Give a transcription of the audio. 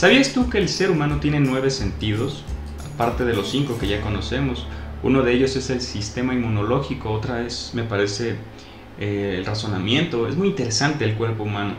¿Sabías tú que el ser humano tiene nueve sentidos? Aparte de los cinco que ya conocemos. Uno de ellos es el sistema inmunológico, otra es, me parece, eh, el razonamiento. Es muy interesante el cuerpo humano.